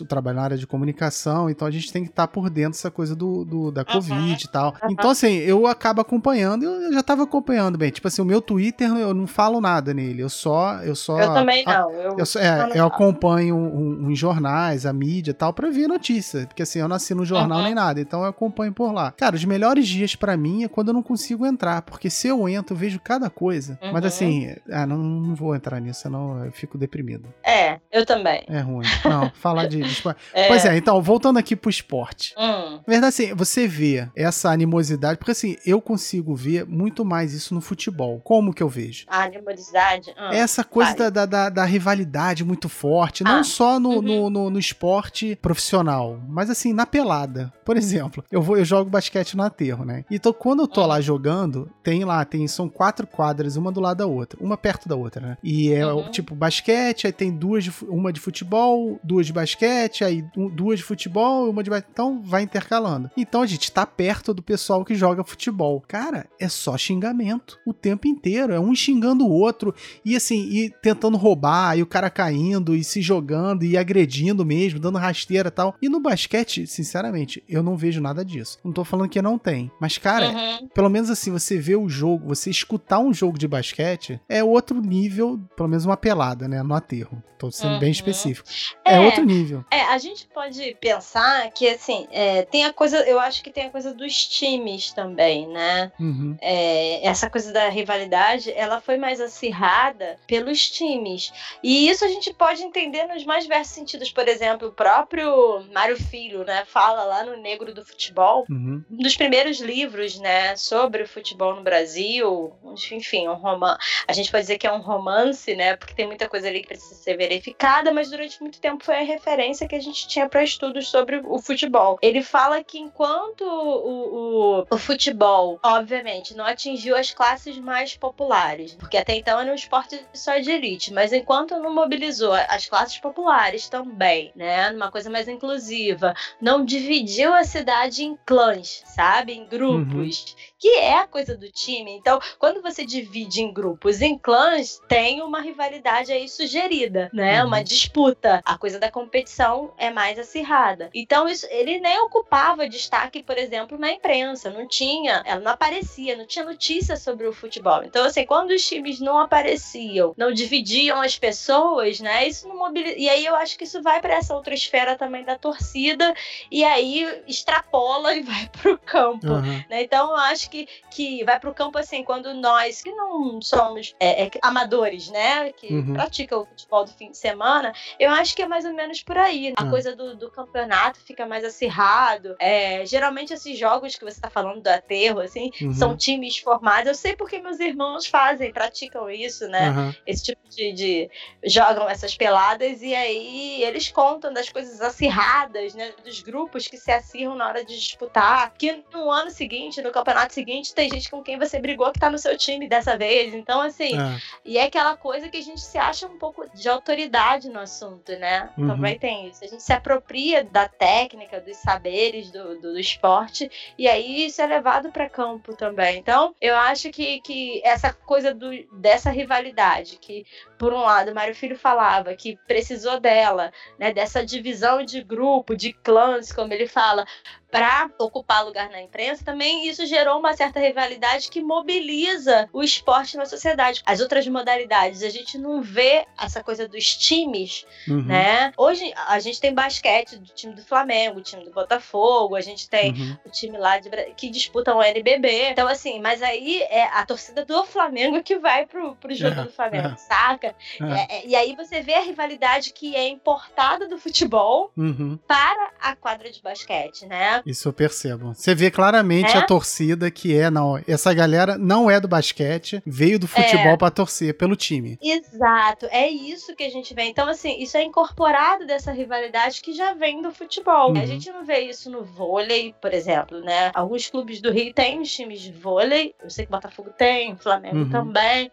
A: eu trabalho na área de comunicação, então a gente tem que estar tá por dentro dessa coisa do, do da Covid uhum. e tal. Uhum. Então, assim, eu acabo acompanhando, eu já tava acompanhando bem. Tipo assim, o meu Twitter, eu não falo nada nele, eu só. Eu, só,
C: eu também não. Eu,
A: eu, é, eu acompanho uns um, um jornais, a mídia e tal, pra ver notícia. Porque assim, eu nasci no jornal uhum. nem nada, então eu acompanho por lá. Cara, os melhores dias para mim é quando eu não consigo entrar, porque se eu entro, eu vejo cada coisa. Mas assim, ah, não, não vou entrar nisso, senão eu fico deprimido.
C: É, eu também.
A: É ruim. Não, falar de, de é. Pois é, então, voltando aqui pro esporte.
C: Hum.
A: Na verdade, assim, você vê essa animosidade, porque assim, eu consigo ver muito mais isso no futebol. Como que eu vejo?
C: A animosidade? Hum.
A: Essa coisa da, da, da, rivalidade muito forte, não ah. só no, uhum. no, no, no, esporte profissional, mas assim, na pelada. Por exemplo, eu vou eu jogo basquete no aterro, né? Então, quando eu tô hum. lá jogando, tem lá, tem, são quatro quadras, uma do lado da outra, uma perto da outra, né? E é uhum. tipo basquete, aí tem duas, de, uma de futebol, duas de basquete, aí duas de futebol e uma de então vai intercalando. Então a gente tá perto do pessoal que joga futebol. Cara, é só xingamento o tempo inteiro, é um xingando o outro e assim, e tentando roubar, e o cara caindo e se jogando e agredindo mesmo, dando rasteira e tal. E no basquete, sinceramente, eu não vejo nada disso. Não tô falando que não tem, mas cara, uhum. pelo menos assim, você vê o jogo, você escutar um jogo de basquete é outro nível, pelo menos uma pelada, né, no aterro. Tô sendo uhum. bem específico. É, é, outro nível.
C: É, a gente pode pensar que, assim, é, tem a coisa, eu acho que tem a coisa dos times também, né?
A: Uhum.
C: É, essa coisa da rivalidade, ela foi mais acirrada pelos times. E isso a gente pode entender nos mais diversos sentidos. Por exemplo, o próprio Mário Filho, né, fala lá no Negro do Futebol,
A: uhum.
C: um dos primeiros livros, né, sobre o futebol no Brasil, enfim, um romance. A gente pode dizer que é um romance, né, porque tem muita coisa ali que precisa ser verificada, mas durante muito tempo foi a referência que a gente tinha para estudos sobre o futebol. Ele fala que enquanto o, o, o, futebol, obviamente, não atingiu as classes mais populares, porque até então era um esporte só de elite, mas enquanto não mobilizou as classes populares também, né, numa coisa mais inclusiva, não dividiu a cidade em clãs, sabe, em grupos. Uhum que é a coisa do time. Então, quando você divide em grupos, em clãs, tem uma rivalidade aí sugerida, né? Uhum. Uma disputa. A coisa da competição é mais acirrada. Então, isso, ele nem ocupava destaque, por exemplo, na imprensa. Não tinha, ela não aparecia, não tinha notícia sobre o futebol. Então, assim, quando os times não apareciam, não dividiam as pessoas, né? Isso não mobiliza. E aí eu acho que isso vai para essa outra esfera também da torcida, e aí extrapola e vai pro campo. Uhum. Né? Então, eu acho que, que vai pro campo assim, quando nós, que não somos é, é, amadores, né? Que uhum. praticam o futebol do fim de semana, eu acho que é mais ou menos por aí. A uhum. coisa do, do, campeonato fica mais acirrado. É, geralmente, esses jogos que você tá falando do aterro, assim, uhum. são times formados. Eu sei porque meus irmãos fazem, praticam isso, né? Esse tipo de, de. jogam essas peladas e aí eles contam das coisas acirradas, né? Dos grupos que se acirram na hora de disputar. Que no ano seguinte, no campeonato seguinte, tem gente com quem você brigou que tá no seu time dessa vez. Então, assim, é. e é aquela coisa que a gente se acha um pouco de autoridade no assunto, né? Uhum. Também tem isso. A gente se apropria da técnica, dos saberes do, do, do esporte, e aí isso é levado para campo também. Então, eu acho que, que essa coisa do, dessa rivalidade, que por um lado, Mário Filho falava que precisou dela, né, dessa divisão de grupo, de clãs, como ele fala, para ocupar lugar na imprensa, também isso gerou uma certa rivalidade que mobiliza o esporte na sociedade. As outras modalidades, a gente não vê essa coisa dos times, uhum. né? Hoje a gente tem basquete do time do Flamengo, o time do Botafogo, a gente tem uhum. o time lá de, que disputam o NBB. Então, assim, mas aí é a torcida do Flamengo que vai pro, pro jogo é, do Flamengo, é. saca? É. é. e aí você vê a rivalidade que é importada do futebol uhum. para a quadra de basquete, né?
A: Isso eu percebo. Você vê claramente é? a torcida que é, não, essa galera não é do basquete, veio do futebol é. para torcer pelo time.
C: Exato, é isso que a gente vê. Então, assim, isso é incorporado dessa rivalidade que já vem do futebol. Uhum. A gente não vê isso no vôlei, por exemplo, né? Alguns clubes do Rio têm os times de vôlei, eu sei que Botafogo tem, Flamengo uhum. também,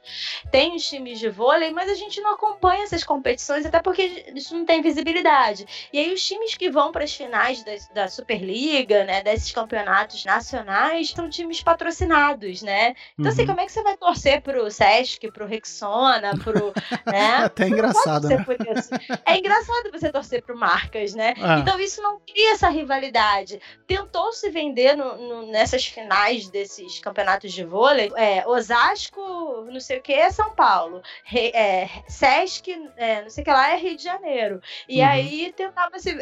C: tem os times de vôlei, mas a gente não acompanha essas competições, até porque isso não tem visibilidade. E aí os times que vão para as finais da, da Superliga, liga, né, desses campeonatos nacionais, são times patrocinados, né? Então, assim, uhum. assim, como é que você vai torcer pro Sesc, pro Rexona, pro. né?
A: É até engraçado, né?
C: É engraçado você torcer pro marcas, né? Ah. Então, isso não cria essa rivalidade. Tentou se vender no, no, nessas finais desses campeonatos de vôlei. É, Osasco, não sei o que, é São Paulo. Re, é, Sesc, é, não sei o que lá, é Rio de Janeiro. E uhum. aí tentava se.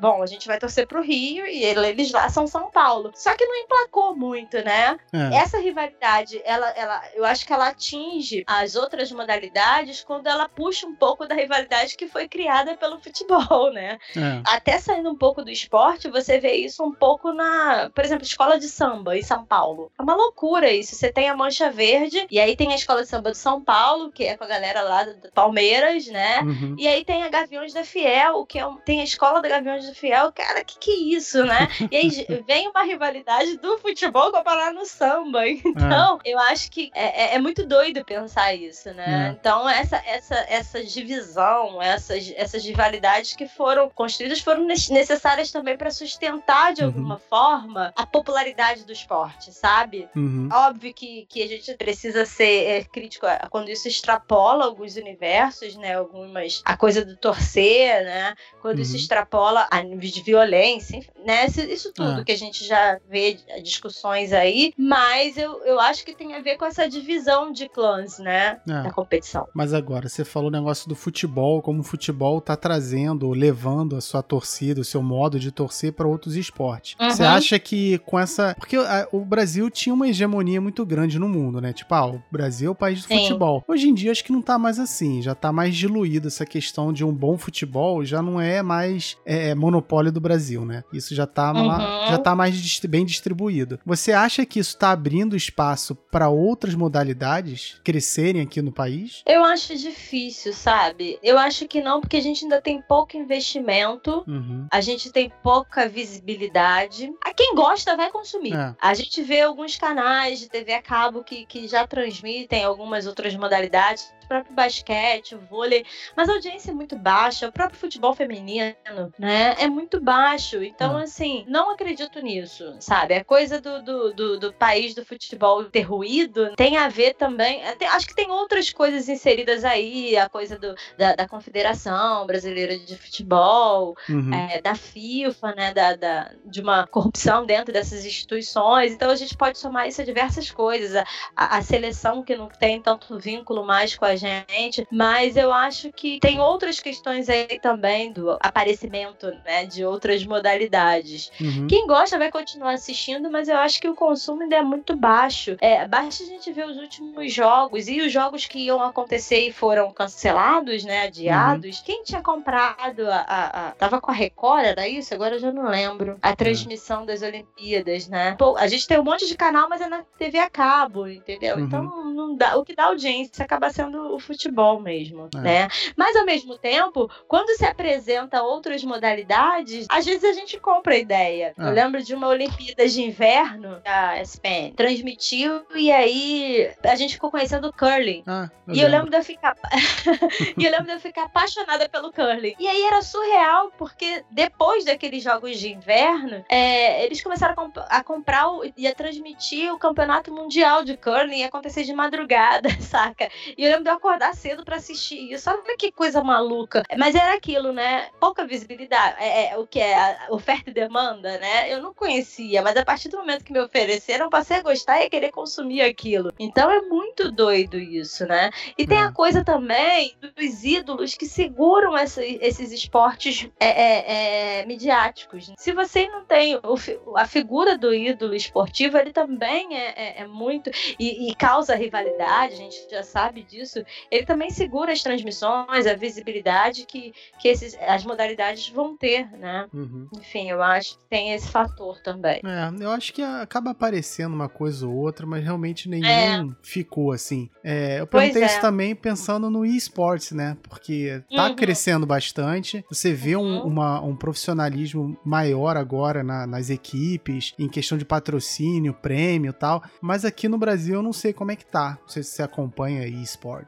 C: Bom, a gente vai torcer pro Rio e ele eles lá são São Paulo. Só que não emplacou muito, né? É. Essa rivalidade, ela, ela, eu acho que ela atinge as outras modalidades quando ela puxa um pouco da rivalidade que foi criada pelo futebol, né? É. Até saindo um pouco do esporte, você vê isso um pouco na, por exemplo, escola de samba em São Paulo. É uma loucura isso. Você tem a Mancha Verde, e aí tem a escola de samba de São Paulo, que é com a galera lá do Palmeiras, né? Uhum. E aí tem a Gaviões da Fiel, que é um, tem a escola da Gaviões da Fiel. Cara, que que é isso, né? E aí vem uma rivalidade do futebol comparar no samba. Então, é. eu acho que é, é, é, muito doido pensar isso, né? É. Então, essa, essa, essa divisão, essas, essas rivalidades que foram construídas foram necessárias também para sustentar, de uhum. alguma forma, a popularidade do esporte, sabe? Uhum. Óbvio que, que a gente precisa ser é, crítico quando isso extrapola alguns universos, né? Algumas. A coisa do torcer, né? Quando uhum. isso extrapola a nível de violência, né? isso tudo ah. que a gente já vê discussões aí, mas eu, eu acho que tem a ver com essa divisão de clãs, né? É. Da competição.
A: Mas agora, você falou o negócio do futebol, como o futebol tá trazendo, levando a sua torcida, o seu modo de torcer para outros esportes. Uhum. Você acha que com essa. Porque a, o Brasil tinha uma hegemonia muito grande no mundo, né? Tipo, ah, o Brasil é o país do Sim. futebol. Hoje em dia acho que não tá mais assim, já tá mais diluída essa questão de um bom futebol, já não é mais é, é monopólio do Brasil, né? Isso já tá uhum. lá, já tá mais bem distribuído. Você acha que isso está abrindo espaço para outras modalidades crescerem aqui no país?
C: Eu acho difícil, sabe? Eu acho que não, porque a gente ainda tem pouco investimento, uhum. a gente tem pouca visibilidade. A quem gosta vai consumir. É. A gente vê alguns canais de TV a cabo que, que já transmitem algumas outras modalidades próprio basquete, o vôlei, mas a audiência é muito baixa, o próprio futebol feminino, né, é muito baixo. Então, ah. assim, não acredito nisso, sabe? A coisa do, do, do, do país do futebol ter ruído tem a ver também. Tem, acho que tem outras coisas inseridas aí, a coisa do, da, da Confederação Brasileira de Futebol, uhum. é, da FIFA, né? Da, da, de uma corrupção dentro dessas instituições. Então a gente pode somar isso a diversas coisas. A, a, a seleção que não tem tanto vínculo mais com a gente, mas eu acho que tem outras questões aí também do aparecimento né, de outras modalidades. Uhum. Quem gosta vai continuar assistindo, mas eu acho que o consumo ainda é muito baixo. É, basta a gente ver os últimos jogos e os jogos que iam acontecer e foram cancelados, né, adiados. Uhum. Quem tinha comprado a, a, a, Tava com a Record, era isso? Agora eu já não lembro. A é. transmissão das Olimpíadas, né? Pô, a gente tem um monte de canal, mas é na TV a cabo, entendeu? Uhum. Então não dá. O que dá audiência acaba sendo o futebol mesmo, é. né? Mas ao mesmo tempo, quando se apresenta outras modalidades, às vezes a gente compra a ideia. Eu é. lembro de uma Olimpíadas de Inverno, a ESPN transmitiu e aí a gente ficou conhecendo o curling. Ah, eu e lembro. eu lembro de eu ficar e eu lembro de eu ficar apaixonada pelo curling. E aí era surreal porque depois daqueles jogos de inverno, é, eles começaram a, comp a comprar o, e a transmitir o campeonato mundial de curling e acontecer de madrugada, saca? E eu lembro de acordar cedo para assistir isso. Olha que coisa maluca. Mas era aquilo, né? Pouca visibilidade. É, é o que é oferta e demanda, né? Eu não conhecia, mas a partir do momento que me ofereceram, passei a gostar e a querer consumir aquilo. Então é muito doido isso, né? E tem a é. coisa também dos ídolos que seguram essa, esses esportes é, é, é, midiáticos. Se você não tem o, a figura do ídolo esportivo, ele também é, é, é muito. E, e, causa rivalidade, a gente já sabe disso. Ele também segura as transmissões, a visibilidade que, que esses, as modalidades vão ter, né? Uhum. Enfim, eu acho que tem esse fator também.
A: É, eu acho que acaba aparecendo uma coisa ou outra, mas realmente nenhum é. ficou assim. É, eu perguntei isso também pensando no esportes, né? Porque tá uhum. crescendo bastante. Você vê uhum. um, uma, um profissionalismo maior agora na, nas equipes, em questão de patrocínio, prêmio e tal. Mas aqui no Brasil eu não sei como é que tá. Não sei se você acompanha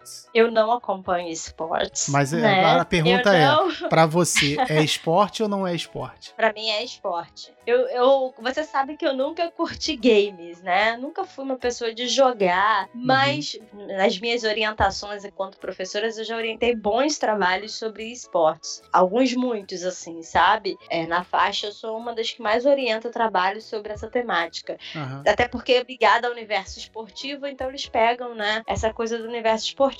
A: esportes.
C: Eu não acompanho esportes.
A: Mas é, né? a pergunta é: para você, é esporte ou não é esporte?
C: Para mim é esporte. Eu, eu, você sabe que eu nunca curti games, né? Nunca fui uma pessoa de jogar, uhum. mas nas minhas orientações enquanto professoras eu já orientei bons trabalhos sobre esportes. Alguns muitos, assim, sabe? É, na faixa eu sou uma das que mais orienta trabalhos sobre essa temática. Uhum. Até porque é ligada ao universo esportivo, então eles pegam, né, essa coisa do universo esportivo.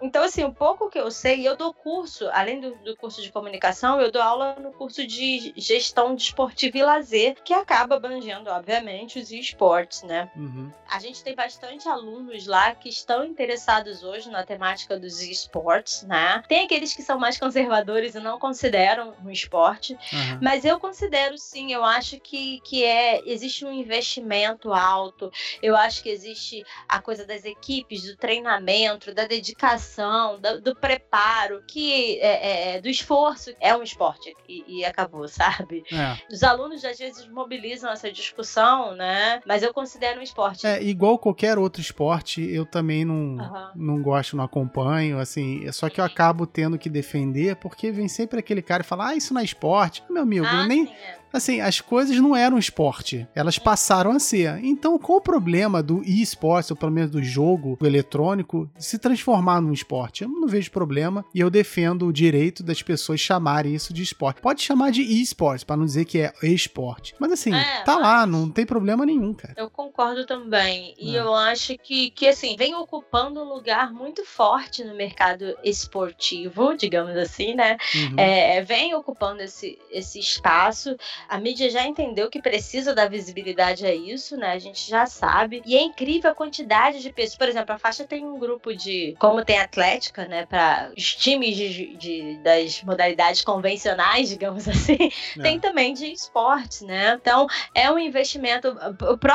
C: Então, assim, um pouco que eu sei, eu dou curso, além do, do curso de comunicação, eu dou aula no curso de gestão de esportivo e lazer, que acaba abrangendo, obviamente, os esportes, né? Uhum. A gente tem bastante alunos lá que estão interessados hoje na temática dos esportes, né? Tem aqueles que são mais conservadores e não consideram um esporte, uhum. mas eu considero sim, eu acho que, que é existe um investimento alto, eu acho que existe a coisa das equipes, do treinamento, da dedicação, do, do preparo, que é, é, do esforço, é um esporte e, e acabou, sabe? É. Os alunos às vezes mobilizam essa discussão, né? Mas eu considero um esporte.
A: É, igual qualquer outro esporte, eu também não, uhum. não gosto, não acompanho, assim, só que eu acabo tendo que defender porque vem sempre aquele cara e fala, ah, isso não é esporte. Meu amigo, ah, nem... Sim, é assim, as coisas não eram esporte, elas passaram a ser. Então, qual o problema do e-esporte, ou pelo menos do jogo eletrônico, se transformar num esporte? Eu não vejo problema e eu defendo o direito das pessoas chamarem isso de esporte. Pode chamar de e-esporte, para não dizer que é esporte. Mas assim, é, tá mas... lá, não tem problema nenhum, cara.
C: Eu concordo também. E é. eu acho que, que, assim, vem ocupando um lugar muito forte no mercado esportivo, digamos assim, né? Uhum. É, vem ocupando esse, esse espaço a mídia já entendeu que precisa dar visibilidade a isso, né? A gente já sabe. E é incrível a quantidade de pessoas. Por exemplo, a faixa tem um grupo de. Como tem atlética, né? Para os times de, de, das modalidades convencionais, digamos assim, é. tem também de esportes, né? Então, é um investimento. O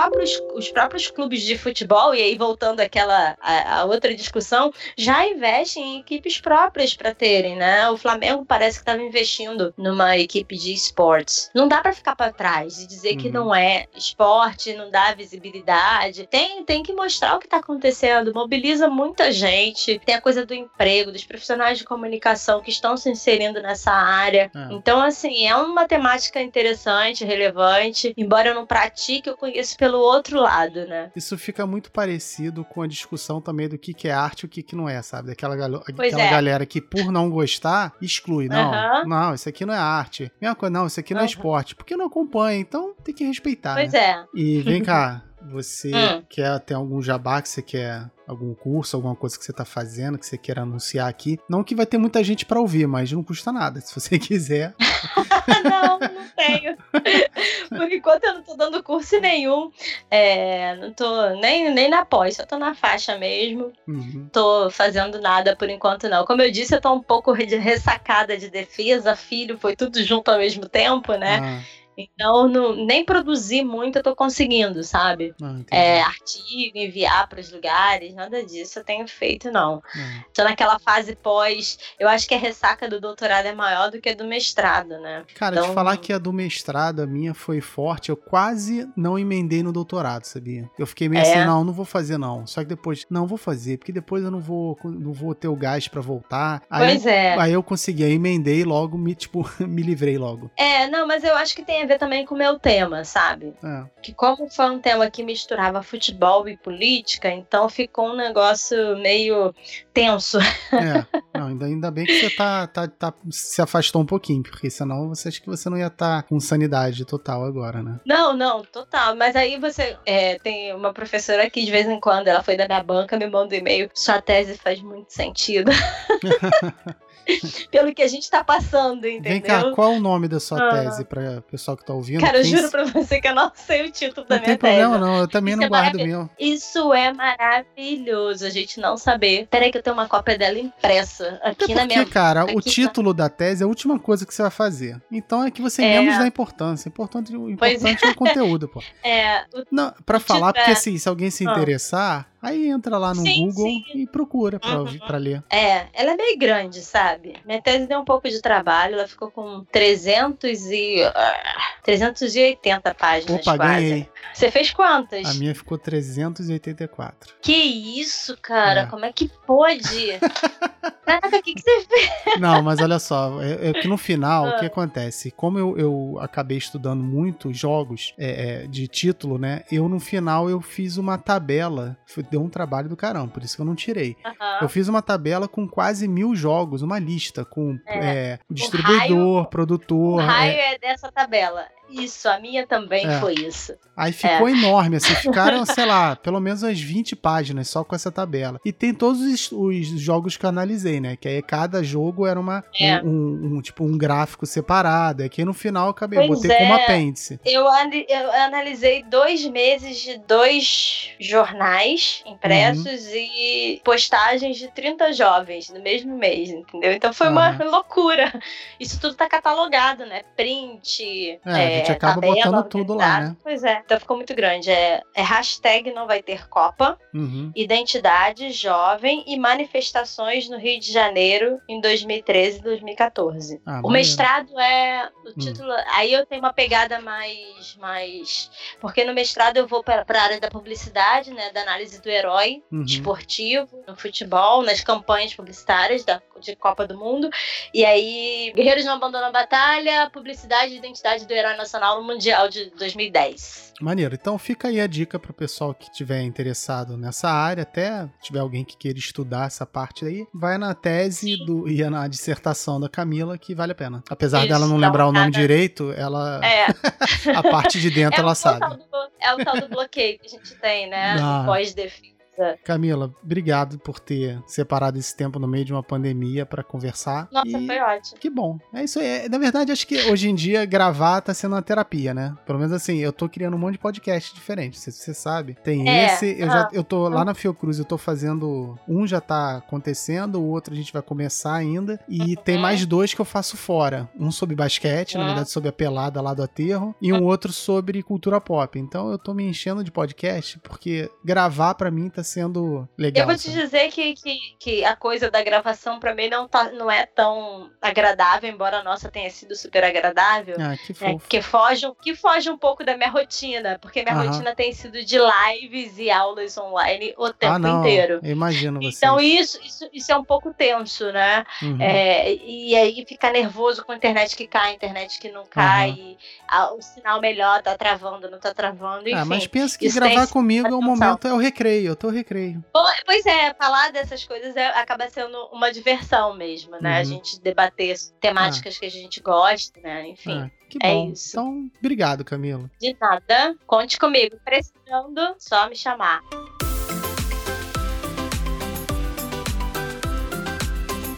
C: os próprios clubes de futebol, e aí voltando àquela a, a outra discussão, já investem em equipes próprias para terem, né? O Flamengo parece que estava investindo numa equipe de esportes. Não dá para ficar para trás e dizer uhum. que não é esporte, não dá visibilidade. Tem, tem que mostrar o que tá acontecendo, mobiliza muita gente. Tem a coisa do emprego, dos profissionais de comunicação que estão se inserindo nessa área. É. Então, assim, é uma temática interessante, relevante. Embora eu não pratique, eu conheço pelo outro lado, né?
A: Isso fica muito parecido com a discussão também do que, que é arte e o que, que não é, sabe? Daquela, aquela é. galera que, por não gostar, exclui. Não, uhum. não, isso aqui não é arte. Mesma coisa, não, isso aqui não uhum. é esporte. Porque não acompanha, então tem que respeitar.
C: Pois
A: né?
C: é.
A: E vem cá. Você hum. quer ter algum jabá que você quer, algum curso, alguma coisa que você está fazendo, que você queira anunciar aqui? Não que vai ter muita gente para ouvir, mas não custa nada, se você quiser.
C: não, não tenho. Por enquanto eu não tô dando curso nenhum. É, não tô nem, nem na pós, só tô na faixa mesmo. Uhum. Tô fazendo nada por enquanto, não. Como eu disse, eu tô um pouco ressacada de defesa, filho, foi tudo junto ao mesmo tempo, né? Ah. Então, não, nem produzir muito eu tô conseguindo, sabe? Ah, é, artigo, enviar para os lugares, nada disso eu tenho feito, não. Ah. Tô naquela fase pós. Eu acho que a ressaca do doutorado é maior do que a do mestrado, né?
A: Cara, então... te falar que a do mestrado, a minha foi forte, eu quase não emendei no doutorado, sabia? Eu fiquei meio assim, é. assim, não, não vou fazer, não. Só que depois, não, vou fazer, porque depois eu não vou, não vou ter o gás para voltar. Aí,
C: pois é.
A: Aí eu consegui, aí emendei logo, me, tipo, me livrei logo.
C: É, não, mas eu acho que tem a ver também com o meu tema, sabe? É. Que como foi um tema que misturava futebol e política, então ficou um negócio meio tenso.
A: É, não, ainda, ainda bem que você tá, tá, tá, se afastou um pouquinho, porque senão você acha que você não ia estar tá com sanidade total agora, né?
C: Não, não, total. Mas aí você é, tem uma professora que de vez em quando ela foi da minha banca, me manda um e-mail, sua tese faz muito sentido. pelo que a gente tá passando, entendeu?
A: Vem cá, qual é o nome da sua ah. tese para o pessoal que tá ouvindo?
C: Cara, eu juro pra você que eu não sei o título da
A: não
C: minha
A: tese. Não tem problema não, eu também Isso não é guardo meu.
C: Isso é maravilhoso, a gente não saber. Peraí que eu tenho uma cópia dela impressa aqui
A: Até
C: na minha...
A: Porque, cara, aqui o título tá... da tese é a última coisa que você vai fazer. Então é que você é... menos dá importância. O importante, o importante é. é. o conteúdo, pô.
C: É. O...
A: Não, pra falar, porque assim, se alguém se ah. interessar, Aí entra lá no sim, Google sim. e procura pra, uhum. pra ler.
C: É, ela é meio grande, sabe? Minha tese deu um pouco de trabalho, ela ficou com 300 e... Uh, ah, 380 páginas
A: Opa, quase. ganhei.
C: Você fez quantas?
A: A minha ficou 384.
C: Que isso, cara? É. Como é que pode? Caraca, o que, que você fez?
A: Não, mas olha só, é, é que no final, o que ah. acontece? Como eu, eu acabei estudando muitos jogos é, é, de título, né? Eu no final eu fiz uma tabela, deu um trabalho do caramba, por isso que eu não tirei. Eu fiz uma tabela com quase mil jogos, uma lista com é. É, distribuidor, raio, produtor. O
C: raio é dessa tabela. Isso, a minha também é. foi isso.
A: Aí ficou é. enorme, assim, ficaram, sei lá, pelo menos umas 20 páginas só com essa tabela. E tem todos os, os jogos que eu analisei, né? Que aí cada jogo era uma, é. um, um, um, tipo, um gráfico separado. É que no final eu acabei, pois botei como é. apêndice.
C: Eu, eu analisei dois meses de dois jornais impressos uhum. e postagens de 30 jovens no mesmo mês, entendeu? Então foi uhum. uma loucura. Isso tudo tá catalogado, né? Print,
A: é, gente acaba tabela, botando tudo lá, né?
C: Pois é, então ficou muito grande. É, é hashtag não vai ter Copa, uhum. identidade jovem e manifestações no Rio de Janeiro em 2013 e 2014. Ah, o mestrado é o hum. título. Aí eu tenho uma pegada mais, mais, porque no mestrado eu vou para a área da publicidade, né, da análise do herói uhum. esportivo no futebol, nas campanhas publicitárias da, de Copa do Mundo. E aí, Guerreiros não abandonam a batalha, publicidade e identidade do herói nacional no Mundial de 2010.
A: Maneiro. Então fica aí a dica para o pessoal que tiver interessado nessa área, até tiver alguém que queira estudar essa parte aí, vai na tese do, e na dissertação da Camila que vale a pena. Apesar Isso, dela não lembrar o nome direito, ela é. a parte de dentro é ela sabe.
C: Do, é o tal do bloqueio que a gente tem, né? Ah. Pós-defesa
A: é. Camila, obrigado por ter separado esse tempo no meio de uma pandemia para conversar.
C: Nossa, e... foi ótimo.
A: Que bom. É isso aí. Na verdade, acho que hoje em dia gravar tá sendo uma terapia, né? Pelo menos assim, eu tô criando um monte de podcast diferente. Se você sabe, tem é. esse. Eu já eu tô lá na Fiocruz, eu tô fazendo. Um já tá acontecendo, o outro a gente vai começar ainda. E uhum. tem mais dois que eu faço fora. Um sobre basquete, uhum. na verdade, sobre a pelada lá do aterro, e um uhum. outro sobre cultura pop. Então eu tô me enchendo de podcast porque gravar para mim tá tá sendo legal.
C: Eu vou te sabe? dizer que, que, que a coisa da gravação para mim não, tá, não é tão agradável, embora a nossa tenha sido super agradável.
A: Ah, que né, fofo.
C: Que, foge, que foge um pouco da minha rotina, porque minha Aham. rotina tem sido de lives e aulas online o tempo ah, não. inteiro.
A: imagino você.
C: Então isso, isso, isso é um pouco tenso, né? Uhum. É, e aí fica nervoso com a internet que cai, a internet que não cai, uhum. a, o sinal melhor tá travando, não tá travando, enfim. Ah,
A: mas pensa que gravar comigo é o momento, é o recreio, eu tô recreio.
C: Pois é, falar dessas coisas é, acaba sendo uma diversão mesmo, né? Uhum. A gente debater temáticas ah. que a gente gosta, né? Enfim. Ah.
A: Que é bom. Isso. Então, obrigado, Camila.
C: De nada. Conte comigo. Precisando, só me chamar.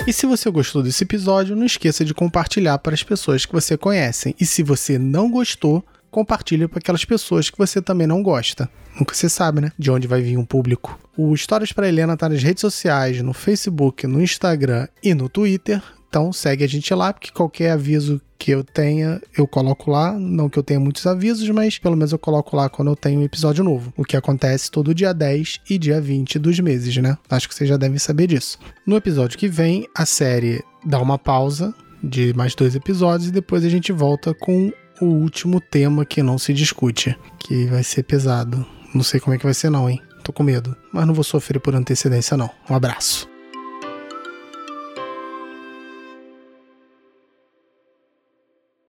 A: E se você gostou desse episódio, não esqueça de compartilhar para as pessoas que você conhece. E se você não gostou, compartilhe para aquelas pessoas que você também não gosta. Nunca se sabe, né? De onde vai vir um público. O Histórias para Helena tá nas redes sociais, no Facebook, no Instagram e no Twitter. Então segue a gente lá, porque qualquer aviso que eu tenha, eu coloco lá. Não que eu tenha muitos avisos, mas pelo menos eu coloco lá quando eu tenho um episódio novo. O que acontece todo dia 10 e dia 20 dos meses, né? Acho que vocês já devem saber disso. No episódio que vem, a série dá uma pausa de mais dois episódios e depois a gente volta com o último tema que não se discute, que vai ser pesado. Não sei como é que vai ser não, hein? Tô com medo, mas não vou sofrer por antecedência não. Um abraço.